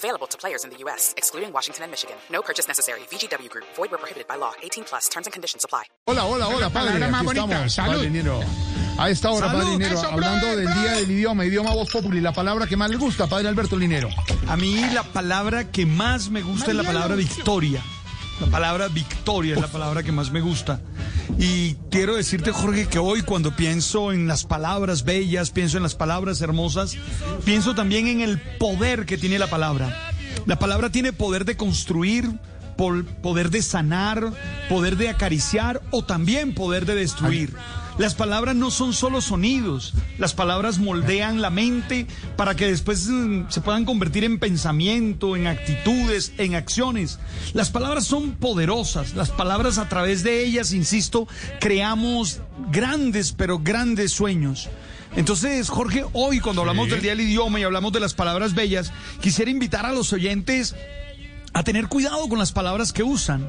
Available to players in the U.S., excluding Washington and Michigan. No purchase necessary. VGW Group. Void where prohibited by law. 18 plus. Terms and conditions apply. Hola, hola, hola, padre. más Aquí estamos, Salud. A esta hora, Salud, padre Linero, eso, hablando del día del idioma, idioma voz populi, la palabra que más le gusta, padre Alberto Linero. A mí la palabra que más me gusta es la palabra victoria. La palabra victoria es la palabra que más me gusta. Y quiero decirte, Jorge, que hoy cuando pienso en las palabras bellas, pienso en las palabras hermosas, pienso también en el poder que tiene la palabra. La palabra tiene poder de construir, poder de sanar, poder de acariciar o también poder de destruir. Las palabras no son solo sonidos, las palabras moldean la mente para que después mm, se puedan convertir en pensamiento, en actitudes, en acciones. Las palabras son poderosas, las palabras a través de ellas, insisto, creamos grandes, pero grandes sueños. Entonces, Jorge, hoy cuando hablamos del Día del Idioma y hablamos de las palabras bellas, quisiera invitar a los oyentes a tener cuidado con las palabras que usan,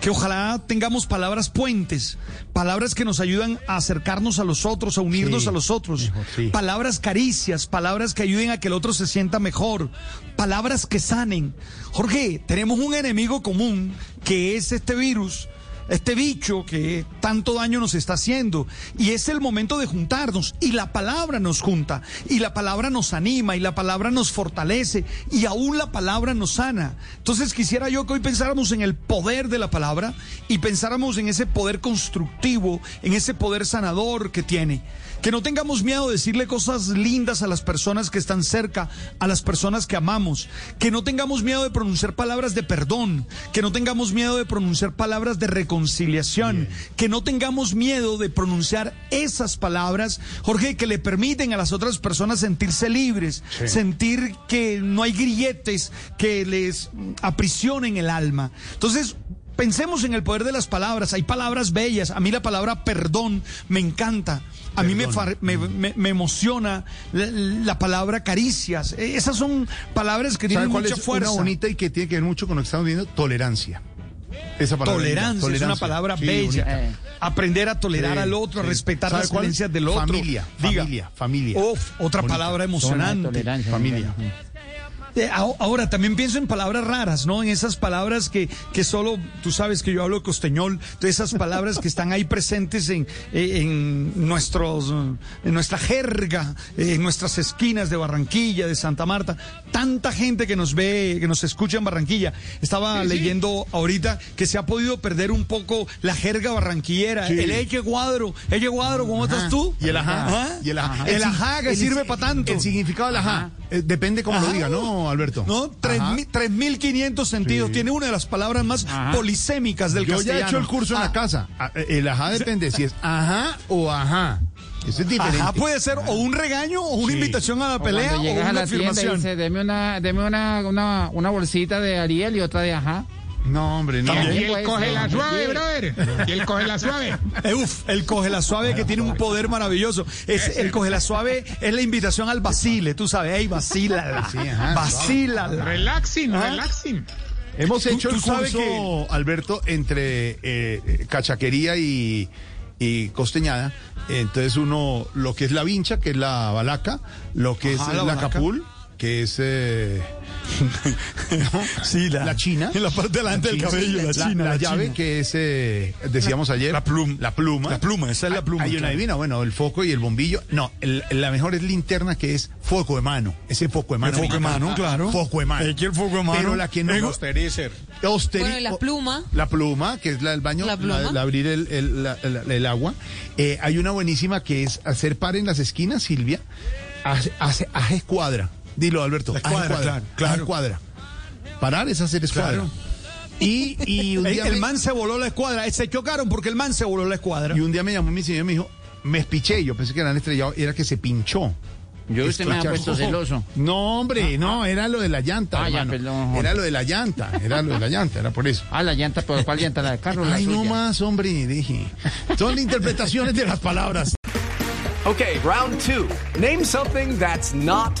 que ojalá tengamos palabras puentes, palabras que nos ayudan a acercarnos a los otros, a unirnos Sí, a los otros, hijo, sí. palabras caricias, palabras que ayuden a que el otro se sienta mejor, palabras que sanen. Jorge, tenemos un enemigo común que es este virus. Este bicho que tanto daño nos está haciendo. Y es el momento de juntarnos. Y la palabra nos junta. Y la palabra nos anima. Y la palabra nos fortalece. Y aún la palabra nos sana. Entonces quisiera yo que hoy pensáramos en el poder de la palabra. Y pensáramos en ese poder constructivo. En ese poder sanador que tiene. Que no tengamos miedo de decirle cosas lindas a las personas que están cerca. A las personas que amamos. Que no tengamos miedo de pronunciar palabras de perdón. Que no tengamos miedo de pronunciar palabras de reconciliación. Que no tengamos miedo de pronunciar esas palabras, Jorge, que le permiten a las otras personas sentirse libres, sentir que no hay grilletes que les aprisionen el alma. Entonces, Pensemos en el poder de las palabras. Hay palabras bellas. A mí la palabra perdón me encanta. A mí me, me, me- me emociona la, la palabra caricias. Eh, Esas son palabras que ¿Sabe tienen cuál mucha es fuerza. una bonita y que tiene que ver mucho con lo que estamos viendo? Tolerancia. Esa palabra. Tolerancia, es una palabra Sí, bella. bonita. Aprender a tolerar Sí, al otro, a respetar ¿Sabe las cuál? creencias del otro. Familia, Diga. familia, familia. Uf, otra Bonita. palabra emocionante. Familia. Eh, ahora- también pienso en palabras raras, ¿no? En esas palabras que, que solo, tú sabes que yo hablo costeñol, de esas palabras que están ahí presentes en, eh, en nuestros, en nuestra jerga, eh, en nuestras esquinas de Barranquilla, de Santa Marta. Tanta gente que nos ve, que nos escucha en Barranquilla. Estaba leyendo ahorita que se ha podido perder un poco la jerga barranquillera. Sí. El eche cuadro, eche cuadro, ¿cómo estás tú? Y el ajá. Ajá. Y el ajá. El ajá que el sirve para tanto. El significado del ajá. eh, depende cómo lo diga, ¿no, Alberto? ¿No? Tres Ajá. mil- 3.500 sentidos. Sí. Tiene una de las palabras más polisémicas del Yo ya castellano. he hecho el curso en Ah, la casa. Ah, El ajá depende si es ajá o ajá. Eso es diferente. Ajá puede ser o un regaño o una Sí. invitación a la O pelea cuando o llegas a una la afirmación. dice, deme una, deme una, una, una bolsita de Ariel y otra de ajá. No, hombre, no. También. Y él coge la suave, brother. Y él coge la suave. Eh, uf, el coge la suave que tiene un poder maravilloso. Es, el coge la suave es la invitación al vacile, tú sabes, hey, vacílala, Sí, ajá, vacílala. Relaxing, ¿Ah? relaxing. Hemos hecho tú el curso, que- Alberto, entre eh, cachaquería y, y costeñada. Entonces uno, lo que es la vincha, que es la balaca, lo que Ajá, es la la, balaca. capul, que es eh, Sí, la, la china. En la parte delante del cabello, la, china. la la llave, china. que es, eh, decíamos ayer, La pluma. La pluma. La pluma, esa es la pluma, Hay una divina, bueno, el foco y el bombillo. No, el- la mejor es linterna, que es foco de mano. Ese foco de mano. El foco de mano, claro. Foco de mano. El foco de mano- Pero la que no. Ego- Austeri- Bueno, y la pluma. La pluma, que es la del baño, La pluma. la- abrir el, el- la- la- el agua. Eh, hay una buenísima que es hacer par en las esquinas, Silvia. Hace, hace, hace escuadra. Dilo, Alberto. La haz escuadra, claro, claro. escuadra. Parar es hacer escuadra. Claro. Y, y, un día el me, man se voló la escuadra. Se chocaron porque el man se voló la escuadra. y un día me llamó mi señor y me dijo, me espiché. Yo pensé que eran estrellados, era que se pinchó. Yo usted me ha puesto celoso. No, hombre, no, era lo de la llanta, Ah, ya, hermano. perdón. Era lo de la llanta, era lo de la llanta, era por eso. Ah, la llanta, ¿pero cuál llanta? ¿La de la Ay, no más, hombre, dije. Son interpretaciones de las palabras. Okay, round two. Name something that's not